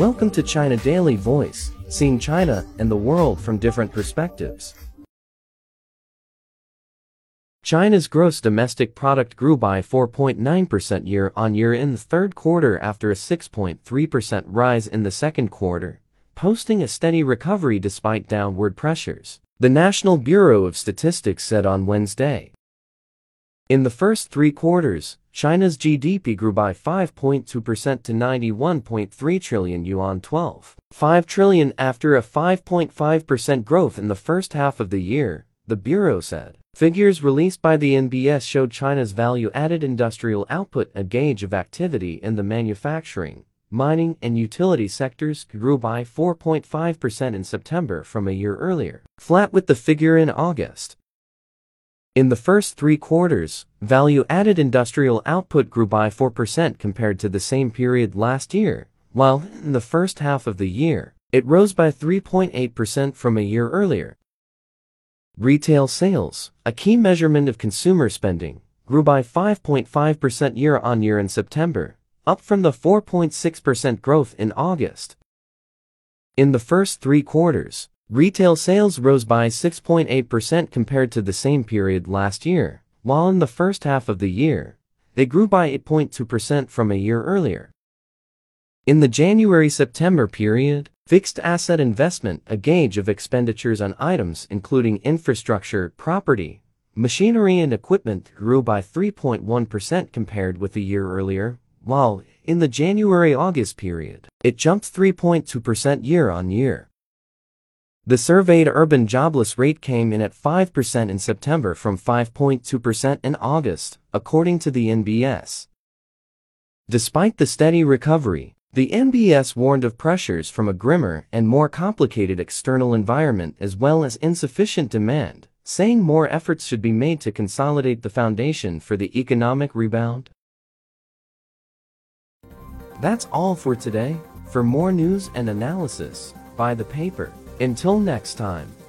Welcome to China Daily Voice, seeing China and the world from different perspectives. China's gross domestic product grew by 4.9% year-on-year in the third quarter after a 6.3% rise in the second quarter, posting a steady recovery despite downward pressures, the National Bureau of Statistics said on Wednesday. In the first three quarters, China's GDP grew by 5.2% to 91.3 trillion yuan 12.5 trillion after a 5.5% growth in the first half of the year, the Bureau said. Figures released by the NBS showed China's value-added industrial output, a gauge of activity in the manufacturing, mining and utility sectors grew by 4.5% in September from a year earlier, flat with the figure in August. In the first three quarters, value-added industrial output grew by 4% compared to the same period last year, while in the first half of the year, it rose by 3.8% from a year earlier. Retail sales, a key measurement of consumer spending, grew by 5.5% year-on-year in September, up from the 4.6% growth in August. In the first three quarters, Retail sales rose by 6.8% compared to the same period last year, while in the first half of the year, they grew by 8.2% from a year earlier. In the January-September period, fixed asset investment, a gauge of expenditures on items including infrastructure, property, machinery and equipment grew by 3.1% compared with a year earlier, while in the January-August period, it jumped 3.2% year-on-year. The surveyed urban jobless rate came in at 5% in September from 5.2% in August, according to the NBS. Despite the steady recovery, the NBS warned of pressures from a grimmer and more complicated external environment as well as insufficient demand, saying more efforts should be made to consolidate the foundation for the economic rebound. That's all for today. For more news and analysis, buy the paper. Until next time.